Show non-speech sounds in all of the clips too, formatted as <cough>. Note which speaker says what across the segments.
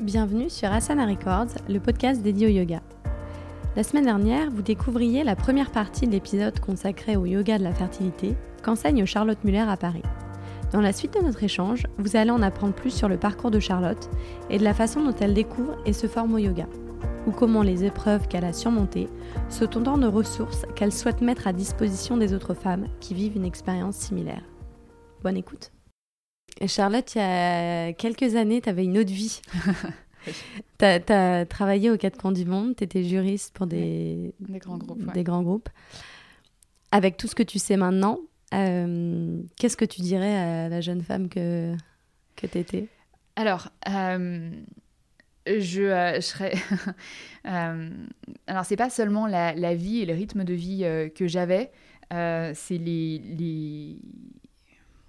Speaker 1: Bienvenue sur Asana Records, le podcast dédié au yoga. La semaine dernière, vous découvriez la première partie de l'épisode consacré au yoga de la fertilité qu'enseigne Charlotte Muller à Paris. Dans la suite de notre échange, vous allez en apprendre plus sur le parcours de Charlotte et de la façon dont elle découvre et se forme au yoga, ou comment les épreuves qu'elle a surmontées sont autant de ressources qu'elle souhaite mettre à disposition des autres femmes qui vivent une expérience similaire. Bonne écoute Charlotte, il y a quelques années, tu avais une autre vie. <laughs> tu as, travaillé aux quatre coins du monde, tu étais juriste pour des,
Speaker 2: grands groupes,
Speaker 1: des grands groupes. Avec tout ce que tu sais maintenant, euh, qu'est-ce que tu dirais à la jeune femme que, que tu étais
Speaker 2: Alors, euh, je, euh, je, serais. <laughs> alors, c'est pas seulement la, la, vie et le rythme de vie que j'avais, c'est les, les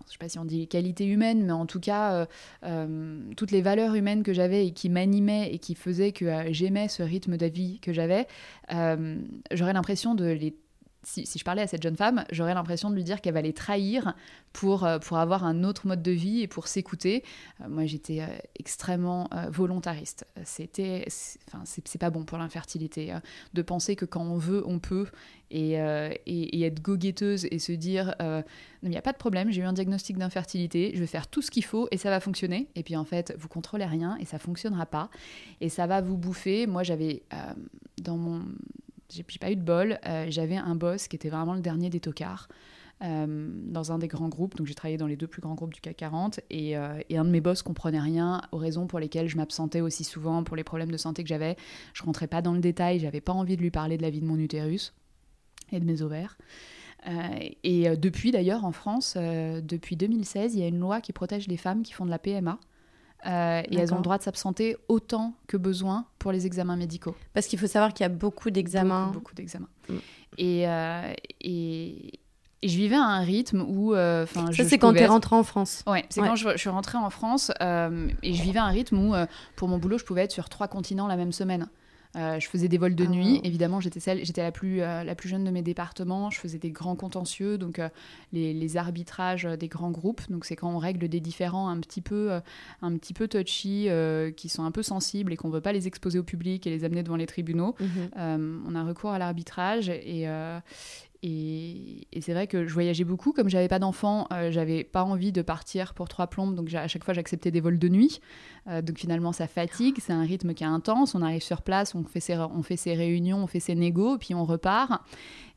Speaker 2: je sais pas si on dit qualité humaine, mais en tout cas, euh, euh, toutes les valeurs humaines que j'avais et qui m'animaient et qui faisaient que euh, j'aimais ce rythme de vie que j'avais, j'aurais l'impression de les si, je parlais à cette jeune femme, j'aurais l'impression de lui dire qu'elle va les trahir pour, euh, pour avoir un autre mode de vie et pour s'écouter. Euh, moi, j'étais euh, extrêmement volontariste. C'était, enfin, c'est pas bon pour l'infertilité de penser que quand on veut, on peut et, et, être go-guetteuse et se dire il n'y a pas de problème, j'ai eu un diagnostic d'infertilité, je vais faire tout ce qu'il faut et ça va fonctionner. Et puis en fait, vous contrôlez rien et ça fonctionnera pas et ça va vous bouffer. Moi, j'avais dans mon j'ai pas eu de bol. Euh, j'avais un boss qui était vraiment le dernier des tocards. Euh, dans un des grands groupes, donc j'ai travaillé dans les deux plus grands groupes du CAC 40, et, euh, et, un de mes boss comprenait rien aux raisons pour lesquelles je m'absentais aussi souvent, pour les problèmes de santé que j'avais. Je rentrais pas dans le détail, j'avais pas envie de lui parler de la vie de mon utérus et de mes ovaires. et depuis d'ailleurs en France, depuis 2016, il y a une loi qui protège les femmes qui font de la PMA. Euh, et elles ont le droit de s'absenter autant que besoin pour les examens médicaux.
Speaker 1: Parce qu'il faut savoir qu'il y a beaucoup d'examens.
Speaker 2: Beaucoup, d'examens. Mm. Euh, et, et, je vivais à un rythme où. Euh,
Speaker 1: Ça, c'est quand tu es rentrée en France.
Speaker 2: Ouais, c'est quand je, je, suis rentrée en France et je vivais à un rythme où, pour mon boulot, je pouvais être sur trois continents la même semaine. Euh, je faisais des vols de ah. nuit. Évidemment, j'étais celle, j'étais la plus, euh, la plus jeune de mes départements. Je faisais des grands contentieux, donc euh, les, arbitrages des grands groupes. Donc c'est quand on règle des différends un petit peu, un petit peu touchy, qui sont un peu sensibles et qu'on veut pas les exposer au public et les amener devant les tribunaux. Mhm. on a recours à l'arbitrage et, et, c'est vrai que je voyageais beaucoup. Comme j'avais pas d'enfants, euh, j'avais pas envie de partir pour trois plombes. Donc à chaque fois, j'acceptais des vols de nuit. Euh, donc finalement, ça fatigue. C'est un rythme qui est intense. On arrive sur place, on fait ses, on fait ses réunions, on fait ses négos, puis on repart.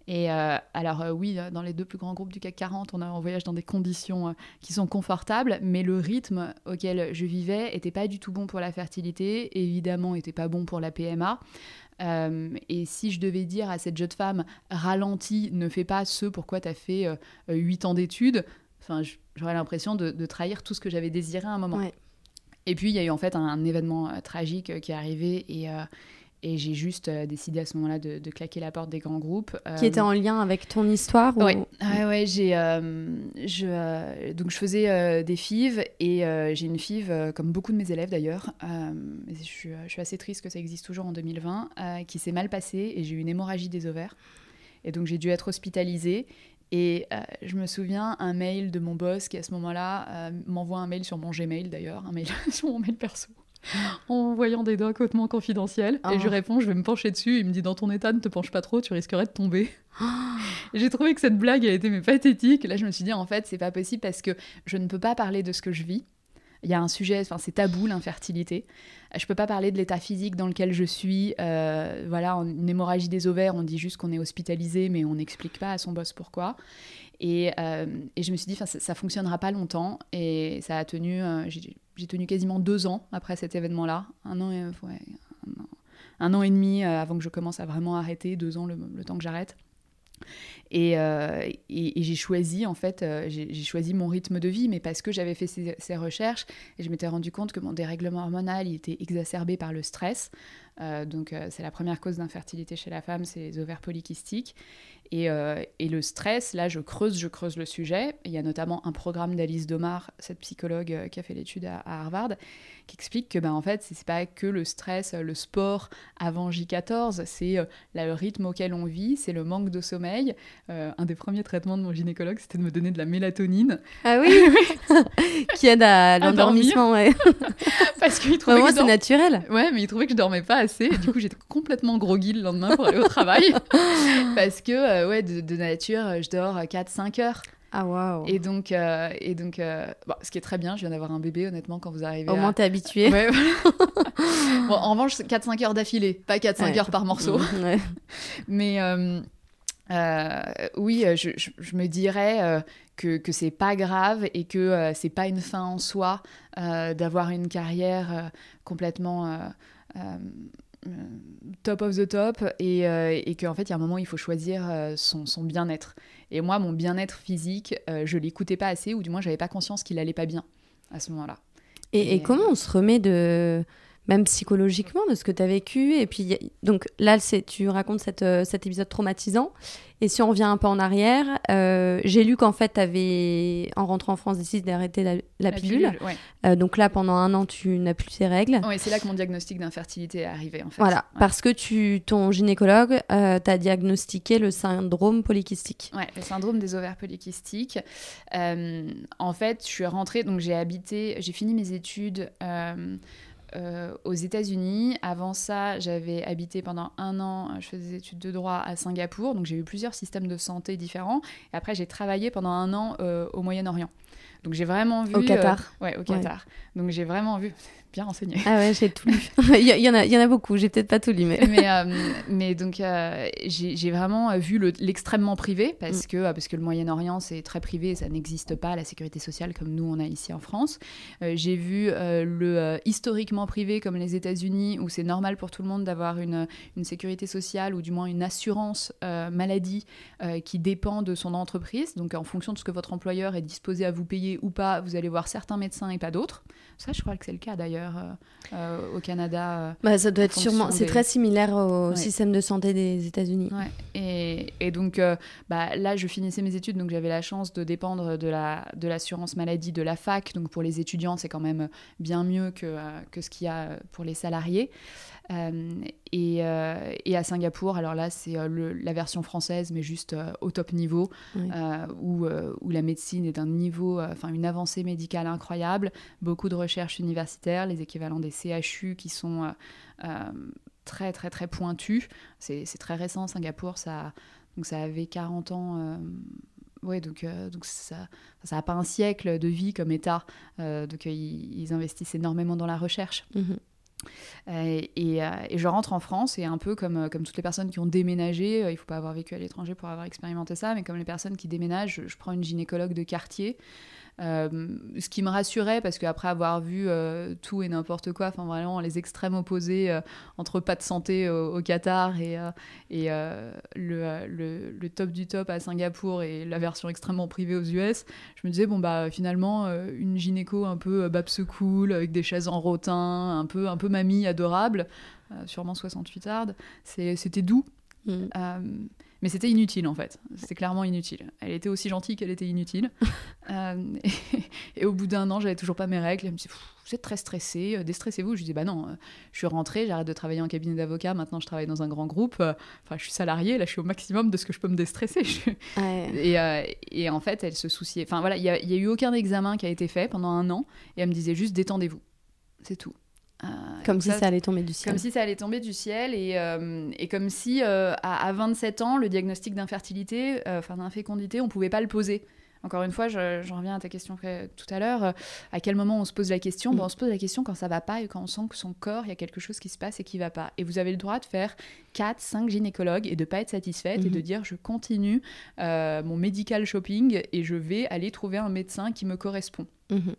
Speaker 2: Et euh, alors oui, dans les deux plus grands groupes du CAC 40, on, on voyage dans des conditions qui sont confortables, mais le rythme auquel je vivais était pas du tout bon pour la fertilité, évidemment était pas bon pour la PMA. Euh, et si je devais dire à cette jeune femme, ralentis, ne fais pas ce pourquoi tu as fait euh, huit ans d'études, enfin, j'aurais l'impression de, trahir tout ce que j'avais désiré à un moment. Et puis, il y a eu en fait un, événement euh, tragique qui est arrivé et, et j'ai juste euh, décidé à ce moment-là de, claquer la porte des grands groupes.
Speaker 1: Qui était en lien avec ton histoire
Speaker 2: Oui, ouais, j'ai, euh, je, euh, donc je faisais des FIV et j'ai une FIV, comme beaucoup de mes élèves d'ailleurs, je, je, suis assez triste que ça existe toujours en 2020, qui s'est mal passée et j'ai eu une hémorragie des ovaires. Et donc j'ai dû être hospitalisée. Et je me souviens un mail de mon boss qui à ce moment-là m'envoie un mail sur mon Gmail d'ailleurs, un mail <laughs> sur mon mail perso <laughs> en voyant des doigts hautement confidentiels. Et je ah. réponds, je vais me pencher dessus. Il me dit, dans ton état, ne te penche pas trop, tu risquerais de tomber. <gasps> J'ai trouvé que cette blague a été mais pathétique. Là, je me suis dit, en fait, c'est pas possible parce que je ne peux pas parler de ce que je vis. Il y a un sujet, enfin, c'est tabou l'infertilité. Je peux pas parler de l'état physique dans lequel je suis. Euh, voilà, une hémorragie des ovaires, on dit juste qu'on est hospitalisé, mais on n'explique pas à son boss pourquoi. Et, euh, et, je me suis dit, ça, ça fonctionnera pas longtemps. Et ça a tenu, euh, j'ai tenu quasiment deux ans après cet événement-là. Un an, et, un, an, et demi euh, avant que je commence à vraiment arrêter, deux ans le, temps que j'arrête. Et, j'ai choisi, en fait, j'ai choisi mon rythme de vie, mais parce que j'avais fait ces, recherches et je m'étais rendu compte que mon dérèglement hormonal était exacerbé par le stress. Donc c'est la première cause d'infertilité chez la femme, c'est les ovaires polykystiques. Et, et, le stress, là, je creuse, je creuse le sujet. Il y a notamment un programme d'Alice Domar, cette psychologue qui a fait l'étude à, à, Harvard, qui explique que ben, en fait, c'est pas que le stress, le sport avant J14, c'est euh, le rythme auquel on vit, c'est le manque de sommeil. Euh, un des premiers traitements de mon gynécologue, c'était de me donner de la mélatonine.
Speaker 1: Ah oui, <laughs> Qui aide à l'endormissement, ouais. <laughs>
Speaker 2: Parce qu'il trouvait
Speaker 1: moi, c'est naturel.
Speaker 2: Ouais, mais il trouvait que je dormais pas assez. Et du coup, j'étais complètement groggy le lendemain pour aller au travail. <laughs> Parce que, euh, ouais, de, de, nature, je dors 4-5 heures.
Speaker 1: Ah waouh.
Speaker 2: Et donc, euh, et donc euh, bon, ce qui est très bien, je viens d'avoir un bébé, honnêtement, quand vous arrivez.
Speaker 1: Au moins, t'es habitué.
Speaker 2: Ouais, <laughs> bon, en revanche, 4-5 heures d'affilée, pas 4-5 heures par morceau.
Speaker 1: Ouais. <laughs>
Speaker 2: Mais euh, oui, je, je, je, me dirais que, que c'est pas grave et que c'est pas une fin en soi d'avoir une carrière complètement. Top of the top et, et qu'en fait il y a un moment où il faut choisir son, son bien-être et moi, mon bien-être physique, euh, je l'écoutais pas assez, ou du moins, j'avais pas conscience qu'il allait pas bien à ce moment-là.
Speaker 1: Et, et, comment on se remet de même psychologiquement de ce que tu as vécu et puis donc là c'est tu racontes cette, euh, cet épisode traumatisant et si on revient un peu en arrière, euh, j'ai lu qu'en fait, tu avais, en rentrant en France, décidé d'arrêter la, pilule. Euh, donc là, pendant un an, tu n'as plus ces règles.
Speaker 2: Oui, c'est là que mon diagnostic d'infertilité est arrivé, en fait.
Speaker 1: Voilà, parce que tu, ton gynécologue euh, t'a diagnostiqué le syndrome polykystique.
Speaker 2: Oui, le syndrome des ovaires polykystiques. en fait, je suis rentrée, donc j'ai habité, j'ai fini mes études euh, aux États-Unis. Avant ça, j'avais habité pendant un an, je faisais des études de droit à Singapour, donc j'ai eu plusieurs systèmes de santé différents. Et après, j'ai travaillé pendant un an euh, au Moyen-Orient. Donc j'ai vraiment vu.
Speaker 1: Au Qatar.
Speaker 2: Euh, ouais, au Qatar. Donc j'ai vraiment vu <laughs> bien renseigné.
Speaker 1: Ah ouais, j'ai tout lu. <laughs> <laughs> il, y en a, il y en a beaucoup, j'ai peut-être pas tout lu, mais.
Speaker 2: mais, <laughs> euh, mais donc, euh, j'ai vraiment euh, vu l'extrêmement privé, parce, mm. que, parce que le Moyen-Orient, c'est très privé, ça n'existe pas, la sécurité sociale, comme nous, on a ici en France. j'ai vu le historiquement privé, comme les États-Unis, où c'est normal pour tout le monde d'avoir une, une sécurité sociale, ou du moins une assurance maladie qui dépend de son entreprise. Donc, en fonction de ce que votre employeur est disposé à vous payer ou pas, vous allez voir certains médecins et pas d'autres. Ça, je crois que c'est le cas d'ailleurs euh, euh, au Canada. Euh,
Speaker 1: bah, ça doit être sûrement. C'est très similaire au système de santé des États-Unis.
Speaker 2: Ouais. Et, et, donc, bah, là, je finissais mes études, donc j'avais la chance de dépendre de la de l'assurance maladie de la fac. Donc, pour les étudiants, c'est quand même bien mieux que, que ce qu'il y a pour les salariés. Et, et, à Singapour, alors là, c'est la version française, mais juste au top niveau, où, où la médecine est d'un niveau, enfin, une avancée médicale incroyable, beaucoup de recherches universitaires, les équivalents des CHU qui sont euh, euh, très très très pointus. C'est très récent, Singapour, ça, donc ça avait 40 ans. Euh, ouais, donc, donc ça n'a pas un siècle de vie comme État. donc ils, investissent énormément dans la recherche. Mhm. Et, et, je rentre en France et un peu comme, comme toutes les personnes qui ont déménagé, il ne faut pas avoir vécu à l'étranger pour avoir expérimenté ça, mais comme les personnes qui déménagent, je, prends une gynécologue de quartier euh, ce qui me rassurait, parce qu'après avoir vu euh, tout et n'importe quoi, enfin vraiment les extrêmes opposés euh, entre pas de santé au, Qatar et, et le, le, top du top à Singapour et la version extrêmement privée aux US, je me disais, bon, bah finalement, une gynéco un peu babse cool, avec des chaises en rotin, un peu, un peu mamie adorable, sûrement 68 hard, c'était doux. Mm. Mais c'était inutile en fait. C'était clairement inutile. Elle était aussi gentille qu'elle était inutile. <laughs> Euh, et, au bout d'un an, j'avais toujours pas mes règles. Elle me dit Vous êtes très stressée, euh, déstressez-vous. Je lui dis Bah non, euh, je suis rentrée, j'arrête de travailler en cabinet d'avocat. Maintenant, je travaille dans un grand groupe. Enfin, je suis salariée, là, je suis au maximum de ce que je peux me déstresser. et, et, en fait, elle se souciait. Enfin voilà, il n'y a, a eu aucun examen qui a été fait pendant un an. Et elle me disait juste Détendez-vous. C'est tout.
Speaker 1: Euh, comme si ça, allait tomber du ciel.
Speaker 2: Comme si ça allait tomber du ciel et, euh, et comme si euh, à, 27 ans, le diagnostic d'infertilité, enfin d'infécondité, on pouvait pas le poser. Encore une fois, j'en reviens à ta question tout à l'heure. à quel moment on se pose la question? Mm. On se pose la question quand ça va pas et quand on sent que son corps, il y a quelque chose qui se passe et qui va pas. Et vous avez le droit de faire 4, 5 gynécologues et de pas être satisfaite et de mm-hmm. dire je continue mon medical shopping et je vais aller trouver un médecin qui me correspond. Mhm.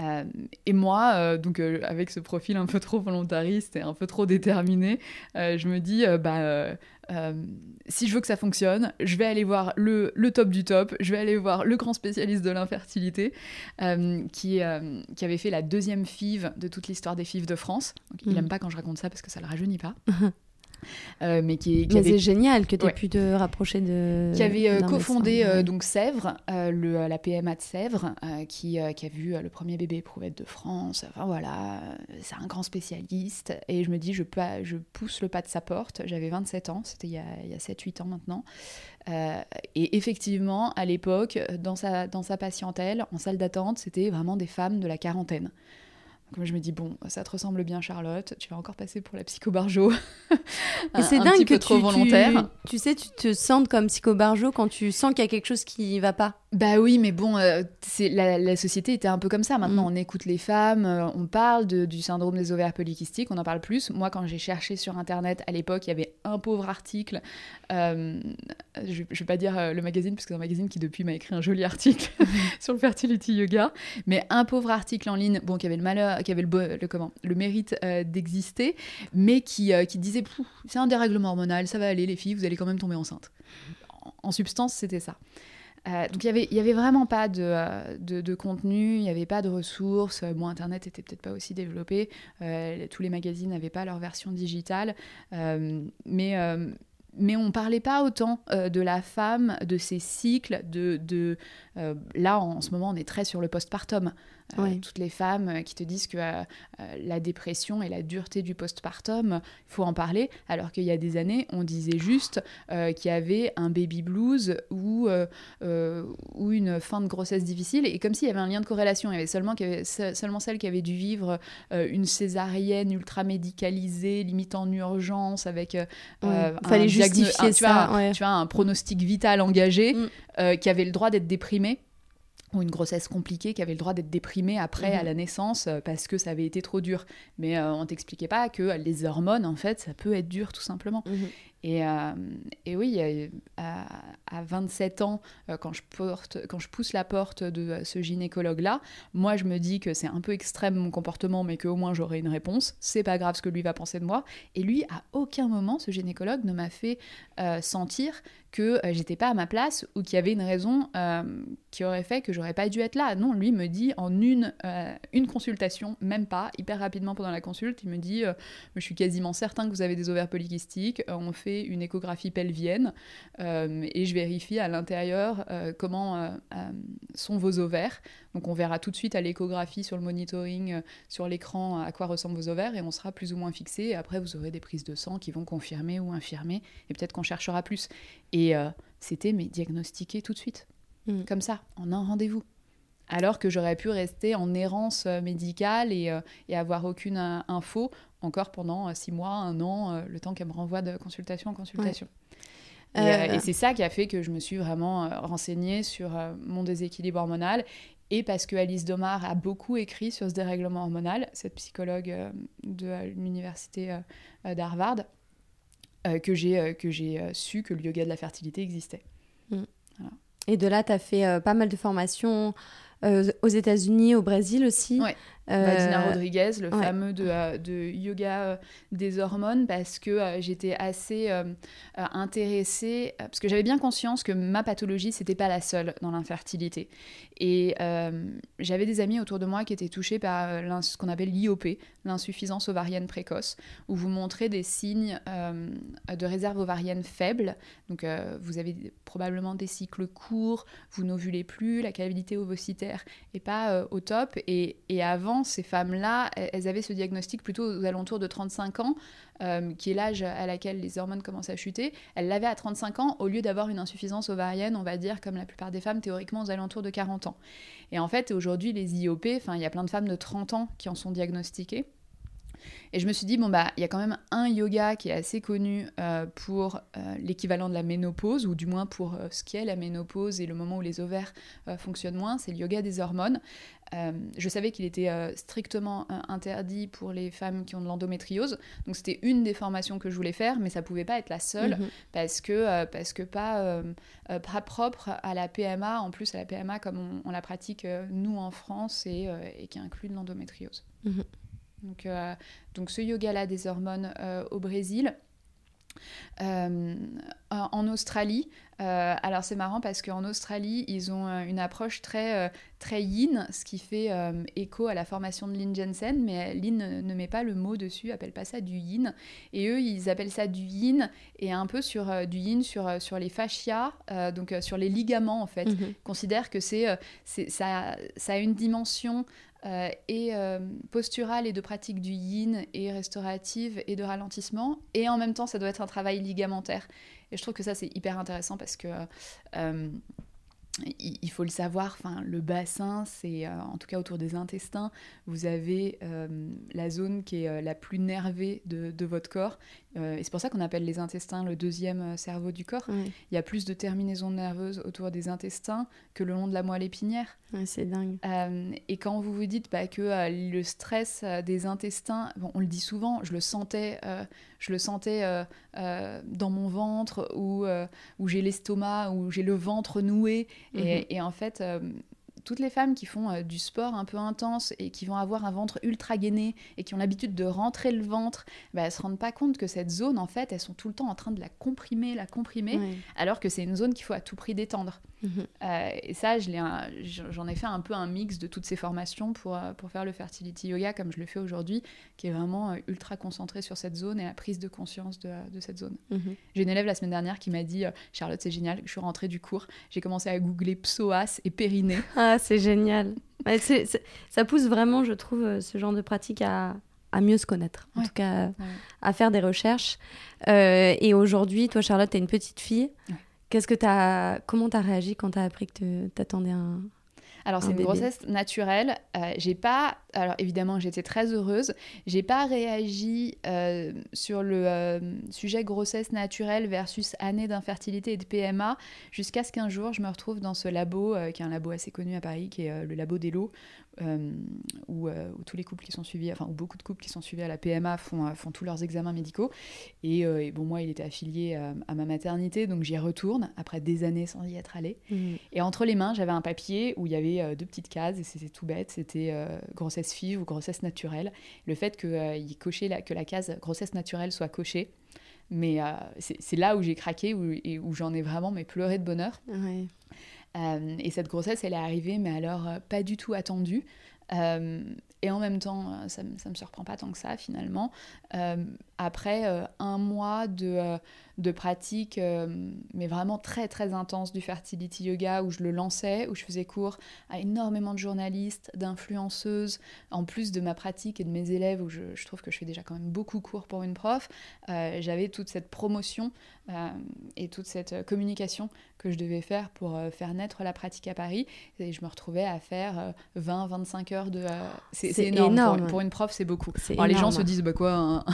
Speaker 2: Euh, et moi, euh, donc euh, avec ce profil un peu trop volontariste et un peu trop déterminé, je me dis, bah, si je veux que ça fonctionne, je vais aller voir le, le, top du top, je vais aller voir le grand spécialiste de l'infertilité, qui, qui avait fait la deuxième FIV de toute l'histoire des FIV de France. Il n'aime mhm. pas quand je raconte ça parce que ça le rajeunit pas. <laughs>
Speaker 1: Euh, mais qui, qui c'est génial que tu aies pu te rapprocher de.
Speaker 2: Qui avait euh, cofondé euh, donc Sèvres, le, la PMA de Sèvres, qui, qui, a vu le premier bébé éprouvette de France. Enfin voilà, c'est un grand spécialiste. Et je me dis, je, je pousse le pas de sa porte. J'avais 27 ans, c'était il y a, a 7-8 ans maintenant. et effectivement, à l'époque, dans sa, dans sa patientèle, en salle d'attente, c'était vraiment des femmes de la quarantaine. Donc je me dis, bon, ça te ressemble bien, Charlotte, tu vas encore passer pour la psychobarjo. <laughs>
Speaker 1: Et c'est dingue que trop tu, volontaire. Tu, sais, tu te sens comme psychobarjo quand tu sens qu'il y a quelque chose qui va pas.
Speaker 2: Bah oui, mais bon, euh, c'est la, société était un peu comme ça. Maintenant, mm. on écoute les femmes, euh, on parle du syndrome des ovaires polykystiques, on en parle plus. Moi, quand j'ai cherché sur Internet, à l'époque, il y avait un pauvre article. Euh, je, ne vais pas dire le magazine, puisque c'est un magazine qui, depuis, m'a écrit un joli article <laughs> <laughs> sur le fertility yoga. Mais un pauvre article en ligne, bon, qui avait le malheur, qui avait le, le comment, le mérite d'exister, mais qui, qui disait c'est un dérèglement hormonal, ça va aller, les filles, vous allez quand même tomber enceinte. en substance, c'était ça. Euh, donc il n'y avait vraiment pas euh, de, de, contenu, il n'y avait pas de ressources. Bon, Internet n'était peut-être pas aussi développé. Euh, tous les magazines n'avaient pas leur version digitale. mais, mais on ne parlait pas autant de la femme, de ses cycles. De, de là, en, ce moment, on est très sur le postpartum. Euh, toutes les femmes euh, qui te disent que euh, la dépression et la dureté du postpartum, il faut en parler, alors qu'il y a des années, on disait juste qu'il y avait un baby blues ou, ou une fin de grossesse difficile, et comme s'il y avait un lien de corrélation. Il y avait seulement, seulement celles qui avaient dû vivre une césarienne ultra médicalisée, limite en urgence, avec
Speaker 1: un, justifier
Speaker 2: tu, tu un pronostic vital engagé, mm. qui avait le droit d'être déprimé ou une grossesse compliquée qui avait le droit d'être déprimée après à mhm. la naissance euh, parce que ça avait été trop dur. Mais euh, on t'expliquait pas que les hormones, en fait, ça peut être dur tout simplement. Mhm. Et, euh, et, oui, à, à 27 ans, quand je, porte, quand je pousse la porte de ce gynécologue-là, moi je me dis que c'est un peu extrême mon comportement, mais qu'au moins j'aurai une réponse. C'est pas grave ce que lui va penser de moi. Et lui, à aucun moment, ce gynécologue ne m'a fait sentir que euh, j'étais pas à ma place ou qu'il y avait une raison euh, qui aurait fait que j'aurais pas dû être là. Non, lui me dit en une, euh, une consultation, même pas, hyper rapidement pendant la consulte, il me dit Je suis quasiment certain que vous avez des ovaires polykystiques, on fait une échographie pelvienne et je vérifie à l'intérieur comment sont vos ovaires. Donc on verra tout de suite à l'échographie sur le monitoring, sur l'écran, à quoi ressemblent vos ovaires et on sera plus ou moins fixé. Et après, vous aurez des prises de sang qui vont confirmer ou infirmer et peut-être qu'on cherchera plus. Et euh, c'était mais diagnostiqué tout de suite, mm. comme ça, en un rendez-vous. Alors que j'aurais pu rester en errance euh, médicale et, euh, et avoir aucune info encore pendant six mois, un an, le temps qu'elle me renvoie de consultation en consultation. Et, c'est ça qui a fait que je me suis vraiment renseignée sur mon déséquilibre hormonal et parce que Alice Domar a beaucoup écrit sur ce dérèglement hormonal, cette psychologue de l'université d'Harvard, euh, que j'ai euh, que j'ai euh, su que le yoga de la fertilité existait. Mm.
Speaker 1: Et de là, tu as fait pas mal de formations aux États-Unis, au Brésil aussi.
Speaker 2: Ouais. Vadina Rodriguez, le fameux de, de, yoga des hormones, parce que j'étais assez intéressée, parce que j'avais bien conscience que ma pathologie, c'était pas la seule dans l'infertilité. Et j'avais des amis autour de moi qui étaient touchés par ce qu'on appelle l'IOP, l'insuffisance ovarienne précoce, où vous montrez des signes euh, de réserve ovarienne faible. Donc euh, vous avez probablement des cycles courts, vous n'ovulez plus, la qualité ovocytaire n'est pas euh, au top. Et, et, avant, ces femmes-là, elles avaient ce diagnostic plutôt aux alentours de 35 ans, qui est l'âge à laquelle les hormones commencent à chuter. Elles l'avaient à 35 ans au lieu d'avoir une insuffisance ovarienne, on va dire, comme la plupart des femmes, théoriquement aux alentours de 40 ans. Et en fait, aujourd'hui, les IOP, il y a plein de femmes de 30 ans qui en sont diagnostiquées. Et je me suis dit, bon, bah, il y a quand même un yoga qui est assez connu euh, pour euh, l'équivalent de la ménopause, ou du moins pour euh, ce qu'est la ménopause et le moment où les ovaires fonctionnent moins, c'est le yoga des hormones. je savais qu'il était strictement interdit pour les femmes qui ont de l'endométriose, donc c'était une des formations que je voulais faire, mais ça pouvait pas être la seule, mhm. parce, que, parce que pas, pas propre à la PMA, en plus à la PMA comme on, la pratique nous en France et, et qui inclut de l'endométriose. Mhm. Donc, euh, donc ce yoga-là des hormones euh, au Brésil. Euh, en Australie, alors c'est marrant parce qu'en Australie, ils ont une approche très, très yin, ce qui fait écho à la formation de Lynn Jensen, mais Lynn ne, met pas le mot dessus, appelle pas ça du yin. Et eux, ils appellent ça du yin, et un peu sur du yin sur, sur les fascias, donc sur les ligaments en fait. Mhm. Ils considèrent que c'est, ça, ça a une dimension euh, et euh, posturale et de pratique du yin et restaurative et de ralentissement. Et en même temps, ça doit être un travail ligamentaire. Et je trouve que ça, c'est hyper intéressant parce que euh, il faut le savoir, enfin, le bassin, c'est en tout cas autour des intestins, vous avez la zone qui est la plus nervée de, de votre corps euh, et c'est pour ça qu'on appelle les intestins le deuxième euh, cerveau du corps. Il y a plus de terminaisons nerveuses autour des intestins que le long de la moelle épinière.
Speaker 1: c'est dingue.
Speaker 2: Euh, et quand vous vous dites bah, que le stress des intestins, on le dit souvent, je le sentais, je le sentais dans mon ventre, ou où j'ai l'estomac, où j'ai le ventre noué. et, mhm. en fait, toutes les femmes qui font euh, du sport un peu intense et qui vont avoir un ventre ultra gainé et qui ont l'habitude de rentrer le ventre, bah, elles se rendent pas compte que cette zone, en fait, elles sont tout le temps en train de la comprimer, la comprimer, alors que c'est une zone qu'il faut à tout prix détendre. Mhm. Euh, et ça, j'en ai fait un peu un mix de toutes ces formations pour, euh, pour faire le fertility yoga comme je le fais aujourd'hui, qui est vraiment ultra concentré sur cette zone et la prise de conscience de, de cette zone. Mhm. J'ai une élève la semaine dernière qui m'a dit Charlotte, c'est génial, je suis rentrée du cours, j'ai commencé à googler psoas et périnée. <laughs>
Speaker 1: Ah, c'est génial. ça pousse vraiment, je trouve, euh, ce genre de pratique à, mieux se connaître, en tout cas à faire des recherches. Euh, et aujourd'hui, toi, Charlotte, tu as une petite fille. Qu'est-ce que as, comment tu as réagi quand tu as appris que tu attendais un,
Speaker 2: alors c'est une grossesse naturelle. Euh, j'ai pas, alors évidemment j'étais très heureuse. J'ai pas réagi euh, sur le euh, sujet grossesse naturelle versus année d'infertilité et de PMA jusqu'à ce qu'un jour je me retrouve dans ce labo qui est un labo assez connu à Paris, qui est le labo d'Elo, euh, où, euh, où, tous les couples qui sont suivis, enfin où beaucoup de couples qui sont suivis à la PMA font, euh, font tous leurs examens médicaux. Et, bon, moi, il était affilié à ma maternité, donc j'y retourne après des années sans y être allée. Mmh. Et entre les mains, j'avais un papier où il y avait deux petites cases et c'était tout bête, c'était grossesse FIV ou grossesse naturelle. Le fait que, il cochait la, que la case grossesse naturelle soit cochée, mais c'est là où j'ai craqué où, et où j'en ai vraiment mais pleuré de bonheur. Euh, et cette grossesse, elle est arrivée, mais alors euh, pas du tout attendue. Euh, et en même temps, ça, ne me surprend pas tant que ça finalement. Après un mois de, de pratique, mais vraiment très très intense du fertility yoga, où je le lançais, où je faisais cours à énormément de journalistes, d'influenceuses, en plus de ma pratique et de mes élèves, où je, je, trouve que je fais déjà quand même beaucoup cours pour une prof, j'avais toute cette promotion et toute cette communication que je devais faire pour euh, faire naître la pratique à Paris. Et je me retrouvais à faire 20-25 euh, heures de... Euh, c'est énorme. Pour, une prof, c'est beaucoup. Alors, les gens se disent, bah quoi, un,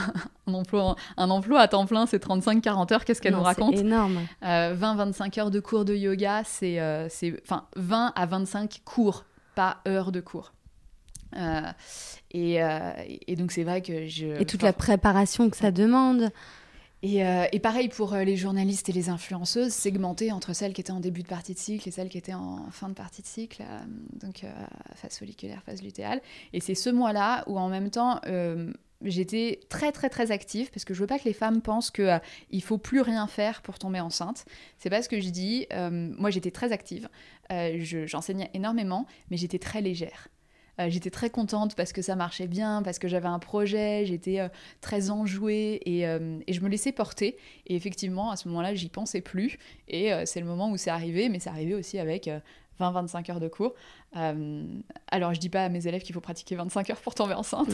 Speaker 2: <laughs> emploi, un emploi à temps plein, c'est 35-40 heures, qu'est-ce qu'elle nous raconte
Speaker 1: C'est énorme.
Speaker 2: 20-25 heures de cours de yoga, c'est... Enfin, 20 à 25 cours, pas heures de cours. et, et, donc c'est vrai que je...
Speaker 1: Et toute la préparation que ça demande.
Speaker 2: Euh, et, pareil pour euh, les journalistes et les influenceuses, segmentés entre celles qui étaient en début de partie de cycle et celles qui étaient en fin de partie de cycle, euh, donc phase folliculaire, phase lutéale. Et c'est ce mois-là où en même temps, j'étais très très très active parce que je veux pas que les femmes pensent qu'il il faut plus rien faire pour tomber enceinte. C'est pas ce que je dis. moi, j'étais très active. J'enseignais énormément, mais j'étais très légère. Euh, j'étais très contente parce que ça marchait bien, parce que j'avais un projet, j'étais euh, très enjouée euh, et, je me laissais porter. Et effectivement, à ce moment-là, j'y pensais plus. Et c'est le moment où c'est arrivé, mais c'est arrivé aussi avec 20-25 heures de cours. Euh, alors, je dis pas à mes élèves qu'il faut pratiquer 25 heures pour tomber enceinte.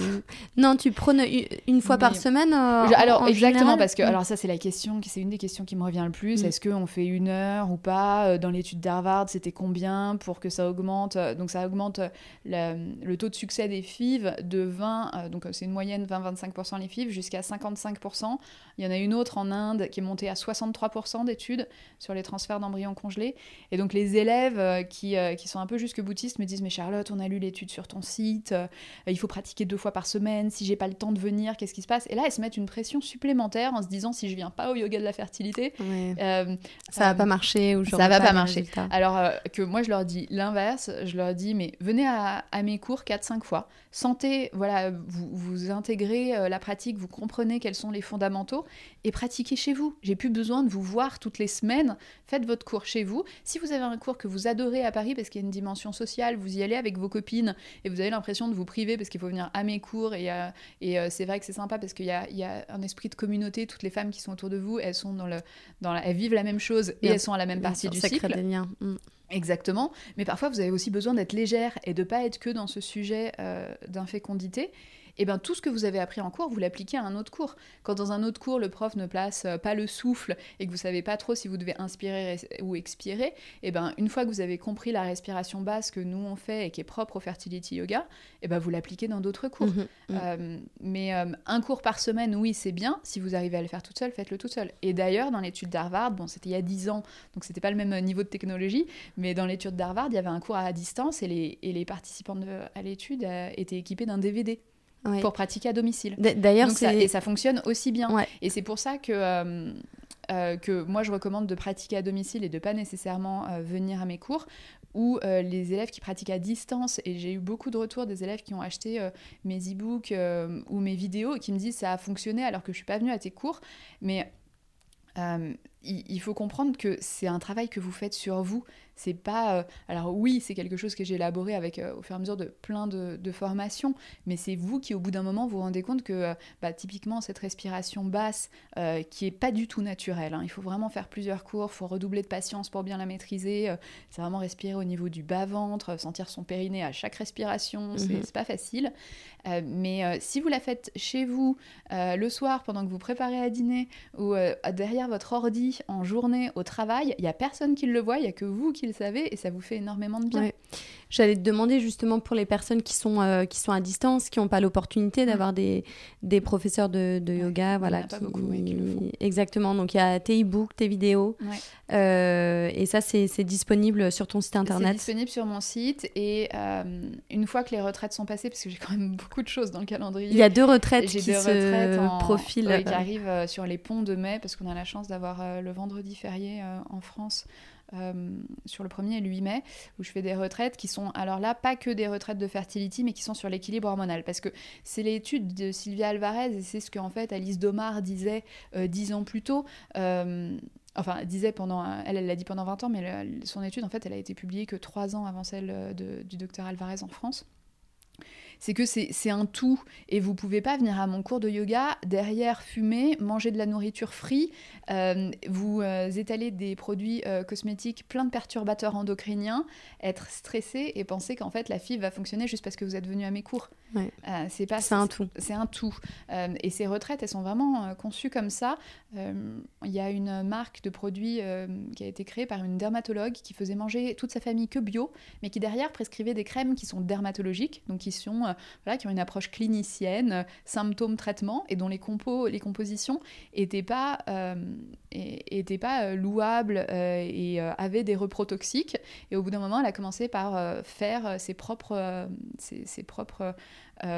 Speaker 1: Non, tu prônes une fois par semaine euh,
Speaker 2: Alors, exactement, parce que alors ça, c'est la question, c'est une des questions qui me revient le plus. Mm. Est-ce qu'on fait une heure ou pas euh, Dans l'étude d'Harvard, c'était combien pour que ça augmente Donc, ça augmente le, taux de succès des FIV de 20, donc c'est une moyenne 20-25% les FIV, jusqu'à 55%. Il y en a une autre en Inde qui est montée à 63% d'études sur les transferts d'embryons congelés. Et donc, les élèves qui, qui sont un peu jusque me disent mais Charlotte, on a lu l'étude sur ton site, euh, il faut pratiquer deux fois par semaine. Si j'ai pas le temps de venir, qu'est-ce qui se passe? Et là, elles se mettent une pression supplémentaire en se disant si je viens pas au yoga de la fertilité,
Speaker 1: euh, ça va pas marcher ou
Speaker 2: ça va pas, marcher. Alors euh, que moi, je leur dis l'inverse. Je leur dis mais venez à, mes cours 4-5 fois, sentez, voilà, vous, vous intégrez la pratique, vous comprenez quels sont les fondamentaux et pratiquez chez vous. J'ai plus besoin de vous voir toutes les semaines. Faites votre cours chez vous. Si vous avez un cours que vous adorez à Paris parce qu'il y a une dimension sociale vous y allez avec vos copines et vous avez l'impression de vous priver parce qu'il faut venir à mes cours et, euh, et euh, c'est vrai que c'est sympa parce qu'il y a, y a, un esprit de communauté, toutes les femmes qui sont autour de vous, elles sont dans le, dans elles vivent la même chose et elles sont à la même partie du cycle.
Speaker 1: Des liens. Mm.
Speaker 2: Exactement, mais parfois vous avez aussi besoin d'être légère et de pas être que dans ce sujet euh, d'infécondité et eh bien tout ce que vous avez appris en cours, vous l'appliquez à un autre cours. Quand dans un autre cours, le prof ne place euh, pas le souffle et que vous savez pas trop si vous devez inspirer ou expirer, et eh ben une fois que vous avez compris la respiration basse que nous on fait et qui est propre au fertility yoga, et eh ben vous l'appliquez dans d'autres cours. Mmh mmh. Euh, mais euh, un cours par semaine, oui, c'est bien. Si vous arrivez à le faire toute seule, faites-le toute seule. Et d'ailleurs, dans l'étude d'Harvard, bon, c'était il y a 10 ans, donc c'était pas le même niveau de technologie, mais dans l'étude d'Harvard, il y avait un cours à distance et les, et les participants à l'étude étaient équipés d'un DVD pour pratiquer à domicile.
Speaker 1: D'ailleurs,
Speaker 2: et ça fonctionne aussi bien. Et c'est pour ça que euh, euh, que moi je recommande de pratiquer à domicile et de pas nécessairement euh, venir à mes cours ou les élèves qui pratiquent à distance et j'ai eu beaucoup de retours des élèves qui ont acheté mes e-books ou mes vidéos et qui me disent ça a fonctionné alors que je suis pas venue à tes cours mais il faut comprendre que c'est un travail que vous faites sur vous c'est pas. Euh, alors oui, c'est quelque chose que j'ai élaboré avec euh, au fur et à mesure de plein de, formations, mais c'est vous qui, au bout d'un moment, vous rendez compte que euh, bah, typiquement cette respiration basse, qui est pas du tout naturelle, hein, il faut vraiment faire plusieurs cours, il faut redoubler de patience pour bien la maîtriser. c'est vraiment respirer au niveau du bas-ventre, sentir son périnée à chaque respiration, c'est mhm. pas facile. mais si vous la faites chez vous le soir pendant que vous préparez à dîner ou derrière votre ordi en journée au travail, il y a personne qui le voit, il y a que vous qui le savez et ça vous fait énormément de bien.
Speaker 1: J'allais te demander justement pour les personnes qui sont, euh, qui sont à distance, qui n'ont pas l'opportunité mm. d'avoir des, des professeurs de, de yoga. voilà,
Speaker 2: pas beaucoup,
Speaker 1: Exactement, donc il y a tes e-books, tes vidéos. Euh, et ça, c'est disponible sur ton site internet. C'est
Speaker 2: disponible sur mon site. Et euh, une fois que les retraites sont passées, parce que j'ai quand même beaucoup de choses dans le calendrier.
Speaker 1: Il y a deux retraites qui deux se retraites en, profilent.
Speaker 2: qui arrivent sur les ponts de mai, parce qu'on a la chance d'avoir le vendredi férié en France. Euh, sur le 1er et le 8 mai, où je fais des retraites qui sont, alors là, pas que des retraites de fertility, mais qui sont sur l'équilibre hormonal. Parce que c'est l'étude de Sylvia Alvarez, et c'est ce qu'en fait Alice Domar disait euh, dix ans plus tôt. Euh, enfin, disait pendant, elle, elle l'a dit pendant 20 ans, mais son étude, en fait, elle a été publiée que trois ans avant celle du docteur Alvarez en France c'est que c'est un tout et vous pouvez pas venir à mon cours de yoga derrière fumer, manger de la nourriture free, euh, vous euh, étaler des produits euh, cosmétiques plein de perturbateurs endocriniens, être stressé et penser qu'en fait la fille va fonctionner juste parce que vous êtes venu à mes cours.
Speaker 1: c'est pas c'est un tout.
Speaker 2: C'est un tout. et ces retraites, elles sont vraiment conçues comme ça. Il y a une marque de produits qui a été créée par une dermatologue qui faisait manger toute sa famille que bio, mais qui derrière prescrivait des crèmes qui sont dermatologiques, donc qui sont euh, qui ont une approche clinicienne, euh, symptômes, traitement, et dont les, compos, les compositions n'étaient pas, euh, pas louables et avaient des reprotoxiques. Et au bout d'un moment, elle a commencé par faire ses propres, ses, propres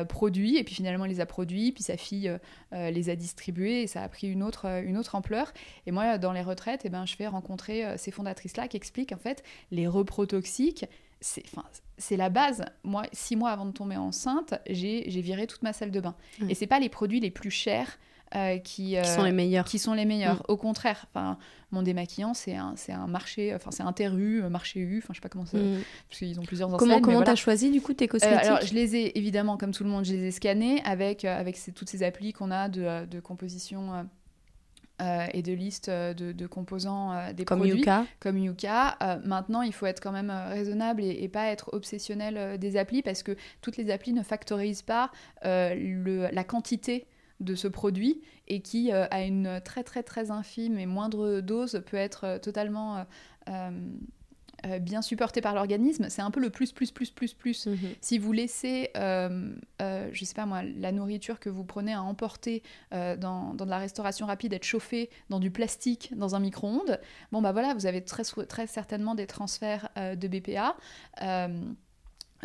Speaker 2: produits, et puis finalement elle les a produits, puis sa fille les a distribués, et ça a pris une autre, une autre ampleur. Et moi, dans les retraites, et eh ben, je fais rencontrer ces fondatrices-là qui expliquent en fait les reprotoxiques, c'est la base. Moi, six mois avant de tomber enceinte, j'ai viré toute ma salle de bain. Et Et c'est pas les produits les plus chers euh, qui,
Speaker 1: sont les meilleurs.
Speaker 2: Qui sont les meilleurs. Mm. Au contraire, enfin, mon démaquillant, c'est un, un marché, enfin c'est un terru, marché U, enfin je sais pas comment ça, mm. parce qu'ils ont plusieurs enseignes.
Speaker 1: Comment comment t'as choisi du coup tes cosmétiques
Speaker 2: euh, Alors je les ai évidemment comme tout le monde, je les ai scannés avec avec toutes ces applis qu'on a de, de composition et de listes de, composants des
Speaker 1: comme
Speaker 2: produits.
Speaker 1: Yuka.
Speaker 2: Comme Yuka. maintenant, il faut être quand même raisonnable et, et, pas être obsessionnel des applis parce que toutes les applis ne factorisent pas le, la quantité de ce produit et qui, euh, à une très très très infime et moindre dose, peut être euh, totalement euh, bien supporté par l'organisme. C'est un peu le plus plus plus plus plus. Mhm. Si vous laissez, je sais pas moi, la nourriture que vous prenez à emporter dans, dans, de la restauration rapide être chauffée dans du plastique, dans un micro-ondes, bon bah voilà, vous avez très, très certainement des transferts de BPA.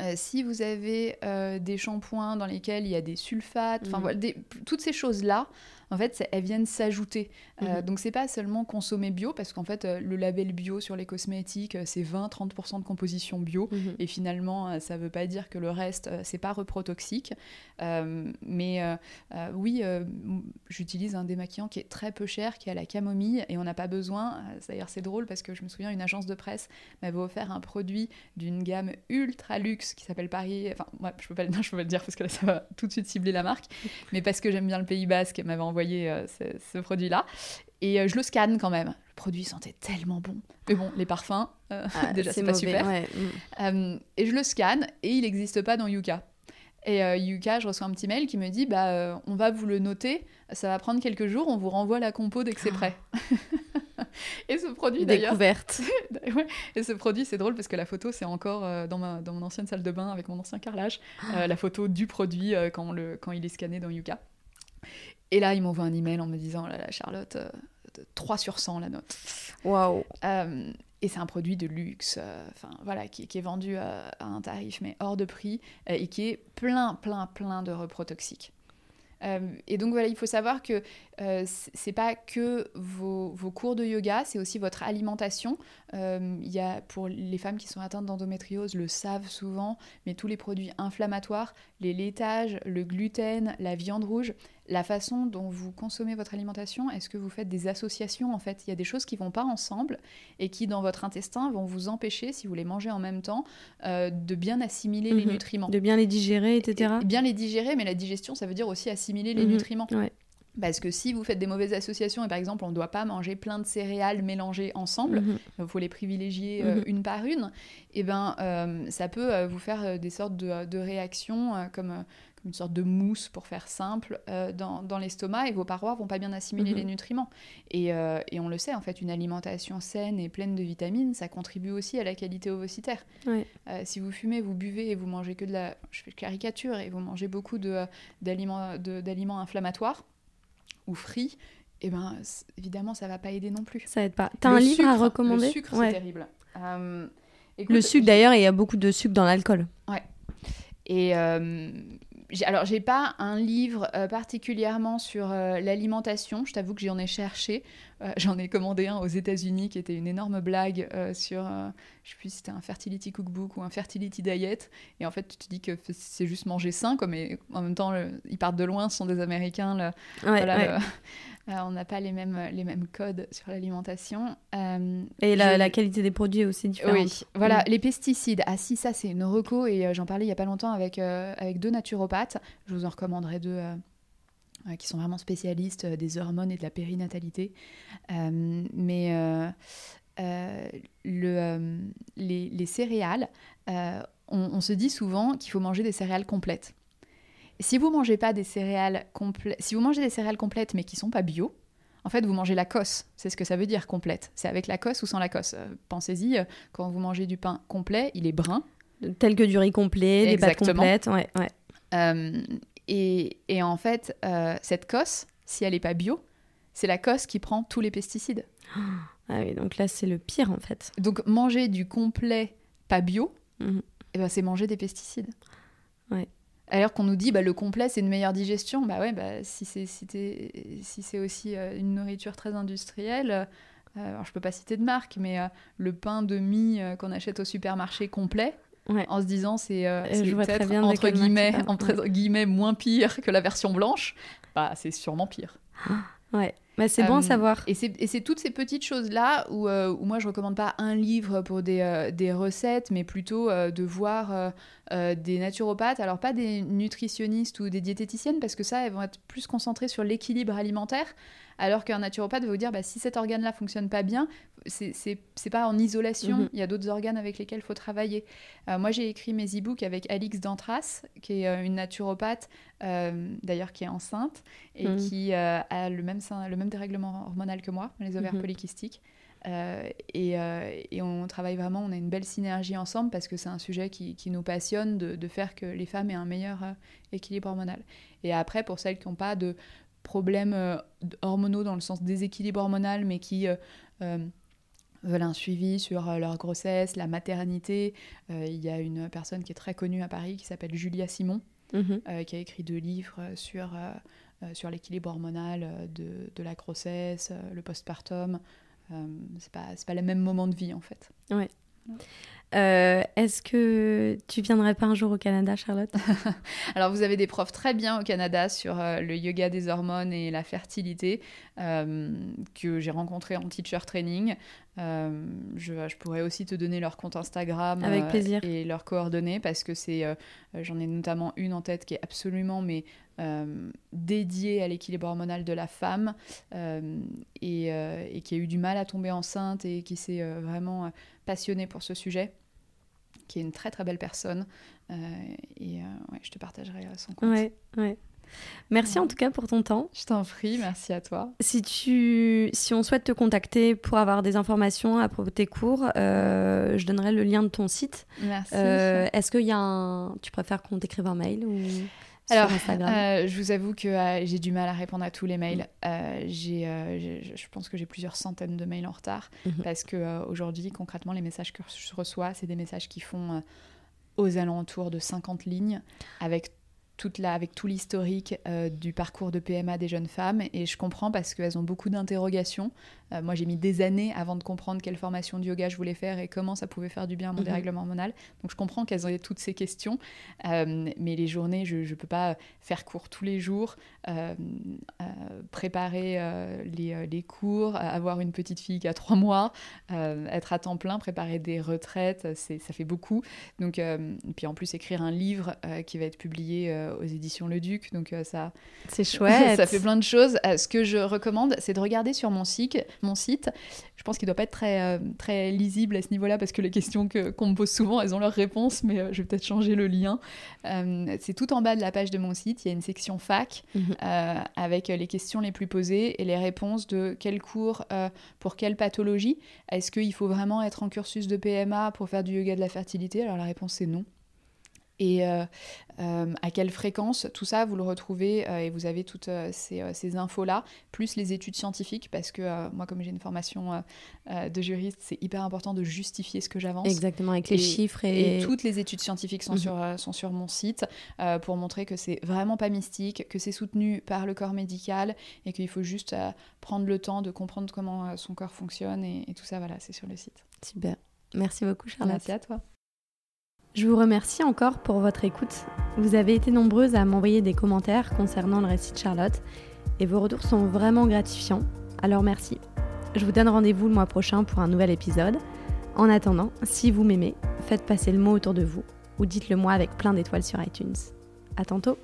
Speaker 2: Euh, si vous avez euh, des shampoings dans lesquels il y a des sulfates, enfin mm. voilà, toutes ces choses-là, en fait, elles viennent s'ajouter. Euh, mhm. donc, c'est pas seulement consommer bio, parce qu'en fait, euh, le label bio sur les cosmétiques, c'est 20-30% de composition bio. Mhm. Et finalement, ça veut pas dire que le reste, c'est pas reprotoxique. mais oui, j'utilise un démaquillant qui est très peu cher, qui a la camomille, et on n'a pas besoin. D'ailleurs, c'est drôle parce que je me souviens, une agence de presse m'avait offert un produit d'une gamme ultra luxe qui s'appelle Paris. Enfin, ouais, je peux pas, <laughs> je peux pas le dire parce que là, ça va tout de suite cibler la marque. Mais parce que j'aime bien le Pays Basque, elle m'avait envoyé euh, ce, produit-là. Et euh, je le scanne quand même. Le produit sentait tellement bon. Mais bon, les parfums, euh, ah, <laughs> déjà, c'est pas super. Mm. et je le scanne et il n'existe pas dans Yuka. Et Yuka, je reçois un petit mail qui me dit bah, on va vous le noter, ça va prendre quelques jours, on vous renvoie la compo dès que c'est prêt. <laughs> et ce produit d'ailleurs.
Speaker 1: Découverte. <laughs>
Speaker 2: Et ce produit, c'est drôle parce que la photo, c'est encore dans, ma, dans mon ancienne salle de bain avec mon ancien carrelage, la photo du produit quand, le, quand il est scanné dans Yuka. Et là, il m'envoie un email en me disant là, la Charlotte, 3 euh, sur 100 la note.
Speaker 1: Waouh
Speaker 2: euh, Et c'est un produit de luxe, euh, enfin voilà, qui, est vendu à, un tarif mais hors de prix et qui est plein, plein, plein de reprotoxiques. Et donc voilà, il faut savoir que euh, c'est pas que vos, vos, cours de yoga, c'est aussi votre alimentation. Il y a pour les femmes qui sont atteintes d'endométriose le savent souvent, mais tous les produits inflammatoires, les laitages, le gluten, la viande rouge, la façon dont vous consommez votre alimentation, est-ce que vous faites des associations en fait? Il y a des choses qui vont pas ensemble et qui dans votre intestin vont vous empêcher, si vous les mangez en même temps, euh, de bien assimiler les mhm. nutriments.
Speaker 1: De bien les digérer, etc.
Speaker 2: bien les digérer, mais la digigestion, ça veut dire aussi assimiler les mhm. nutriments. Parce que si vous faites des mauvaises associations, et par exemple, on ne doit pas manger plein de céréales mélangées ensemble, mhm. il faut les privilégier euh, une par une, et eh ben, euh, ça peut vous faire des sortes de, de réactions comme une sorte de mousse, pour faire simple, euh, dans, dans l'estomac et vos parois vont pas bien assimiler les mhm. nutriments. Et, euh, et, on le sait, en fait, une alimentation saine et pleine de vitamines, ça contribue aussi à la qualité ovocitaire. Euh, si vous fumez, vous buvez et vous mangez que de la... Je fais caricature, et vous mangez beaucoup d'aliments d'aliments inflammatoires ou frits, et eh ben évidemment, ça va pas aider non plus.
Speaker 1: Ça aide pas. T'as un livre à recommander
Speaker 2: Le sucre, c'est terrible.
Speaker 1: le sucre, d'ailleurs, il y a beaucoup de sucre dans l'alcool.
Speaker 2: Ouais. Et alors, j'ai pas un livre euh, particulièrement sur euh, l'alimentation. Je t'avoue que j'en ai cherché. Euh, j'en ai commandé un aux États-Unis qui était une énorme blague sur, je sais plus si c'était un fertility cookbook ou un fertility diet. Et en fait, tu te dis que c'est juste manger sain, quoi, mais en même temps, ils partent de loin, ce sont des Américains. voilà, <laughs> euh, on n'a pas les mêmes, les mêmes codes sur l'alimentation.
Speaker 1: Euh, et la, qualité des produits est aussi différente.
Speaker 2: Oui, voilà, mm. les pesticides. Ah si, ça c'est une reco et euh, j'en parlais il n'y a pas longtemps avec, avec deux naturopathes. Je vous en recommanderai deux qui sont vraiment spécialistes des hormones et de la périnatalité. mais le, les, céréales, on, se dit souvent qu'il faut manger des céréales complètes si vous mangez pas des céréales complètes, si vous mangez des céréales complètes mais qui sont pas bio, en fait, vous mangez la cosse. C'est ce que ça veut dire complète. C'est avec la cosse ou sans la cosse. Euh, pensez-y, euh, quand vous mangez du pain complet, il est brun.
Speaker 1: Tel que du riz complet, des pâtes complètes. Ouais, ouais.
Speaker 2: Euh, et, et, en fait, cette cosse, si elle n'est pas bio, c'est la cosse qui prend tous les pesticides.
Speaker 1: Ah oui, donc là, c'est le pire en fait.
Speaker 2: Donc manger du complet pas bio, mhm. eh ben, c'est manger des pesticides.
Speaker 1: Ouais.
Speaker 2: Alors qu'on nous dit bah, le complet c'est une meilleure digestion, bah ouais, bah, si c'est si, si c'est aussi euh, une nourriture très industrielle, euh, alors je peux pas citer de marque, mais euh, le pain de mie qu'on achète au supermarché complet, en se disant c'est peut-être entre guillemets, entre guillemets moins pire que la version blanche, bah c'est sûrement pire. <gasps>
Speaker 1: Ouais. Bah, c'est bon à savoir.
Speaker 2: Et c'est toutes ces petites choses-là où, où, moi, je recommande pas un livre pour des, des recettes, mais plutôt de voir des naturopathes, alors pas des nutritionnistes ou des diététiciennes, parce que ça, elles vont être plus concentrées sur l'équilibre alimentaire. Alors qu'un naturopathe va vous dire, bah, si cet organe-là fonctionne pas bien, c'est pas en isolation, mhm. il y a d'autres organes avec lesquels il faut travailler. Euh, moi, j'ai écrit mes e-books avec Alix Dantras, qui est euh, une naturopathe, euh, d'ailleurs qui est enceinte, et mhm. qui a le même, le même dérèglement hormonal que moi, les ovaires polykystiques. Et, et, on travaille vraiment, on a une belle synergie ensemble parce que c'est un sujet qui, qui nous passionne de, de, faire que les femmes aient un meilleur équilibre hormonal. Et après, pour celles qui n'ont pas de, problèmes euh, hormonaux dans le sens déséquilibre hormonal, mais qui euh, euh, veulent un suivi sur leur grossesse, la maternité. il y a une personne qui est très connue à Paris qui s'appelle Julia Simon, mhm. qui a écrit deux livres sur, sur l'équilibre hormonal de, de, la grossesse, le postpartum. c'est pas, pas le même moment de vie en fait.
Speaker 1: Ouais. Euh, est-ce que tu viendrais pas un jour au Canada, Charlotte <laughs>
Speaker 2: Alors, vous avez des profs très bien au Canada sur euh, le yoga des hormones et la fertilité euh, que j'ai rencontré en teacher training. Je, pourrais aussi te donner leur compte Instagram
Speaker 1: Avec plaisir.
Speaker 2: et leurs coordonnées parce que c'est, j'en ai notamment une en tête qui est absolument mais dédiée à l'équilibre hormonal de la femme et, et, qui a eu du mal à tomber enceinte et qui s'est vraiment passionnée pour ce sujet qui est une très très belle personne. Euh, et euh, ouais, je te partagerai euh, son compte.
Speaker 1: Ouais, ouais. Merci en tout cas pour ton temps.
Speaker 2: Je t'en prie, merci à toi.
Speaker 1: Si, tu, si on souhaite te contacter pour avoir des informations à propos de tes cours, je donnerai le lien de ton site.
Speaker 2: Merci.
Speaker 1: Est-ce qu'il y a un... Tu préfères qu'on t'écrive un mail ou...
Speaker 2: Alors, euh, je vous avoue que euh, j'ai du mal à répondre à tous les mails. Mm. Euh, j'ai, je pense que j'ai plusieurs centaines de mails en retard mm-hmm. parce que aujourd'hui, concrètement, les messages que je reçois, c'est des messages qui font aux alentours de 50 lignes avec toute la, avec tout l'historique du parcours de PMA des jeunes femmes et je comprends parce qu'elles ont beaucoup d'interrogations. Euh, moi, j'ai mis des années avant de comprendre quelle formation de yoga je voulais faire et comment ça pouvait faire du bien à mon mhm. dérèglement hormonal. Donc, je comprends qu'elles ont toutes ces questions. Euh, mais les journées, je ne peux pas faire cours tous les jours, euh, préparer les, les, cours, avoir une petite fille qui a trois mois, être à temps plein, préparer des retraites, ça fait beaucoup. Donc, et puis en plus, écrire un livre qui va être publié aux éditions Le Duc. Donc, ça.
Speaker 1: C'est <laughs> chouette.
Speaker 2: ça fait plein de choses. ce que je recommande, c'est de regarder sur mon site mon site. Je pense qu'il ne doit pas être très, euh, très lisible à ce niveau-là parce que les questions qu'on me pose souvent, elles ont leur réponse, mais euh, je vais peut-être changer le lien. Euh, c'est tout en bas de la page de mon site, il y a une section fac mhm. avec les questions les plus posées et les réponses de quel cours pour quelle pathologie. Est-ce qu'il faut vraiment être en cursus de PMA pour faire du yoga de la fertilité? Alors la réponse c'est non et euh, euh, à quelle fréquence. Tout ça, vous le retrouvez euh, et vous avez toutes ces, infos-là, plus les études scientifiques, parce que moi, comme j'ai une formation de juriste, c'est hyper important de justifier ce que j'avance.
Speaker 1: Exactement, avec les chiffres.
Speaker 2: Et... toutes les études scientifiques sont, mhm. sur, sont sur mon site pour montrer que c'est vraiment pas mystique, que c'est soutenu par le corps médical et qu'il faut juste prendre le temps de comprendre comment son corps fonctionne et, et tout ça, voilà, c'est sur le site.
Speaker 1: Super. Merci beaucoup, Charlotte.
Speaker 2: Merci à toi.
Speaker 1: Je vous remercie encore pour votre écoute. Vous avez été nombreuses à m'envoyer des commentaires concernant le récit de Charlotte et vos retours sont vraiment gratifiants, alors merci. Je vous donne rendez-vous le mois prochain pour un nouvel épisode. En attendant, si vous m'aimez, faites passer le mot autour de vous ou dites-le moi avec plein d'étoiles sur iTunes. À tantôt!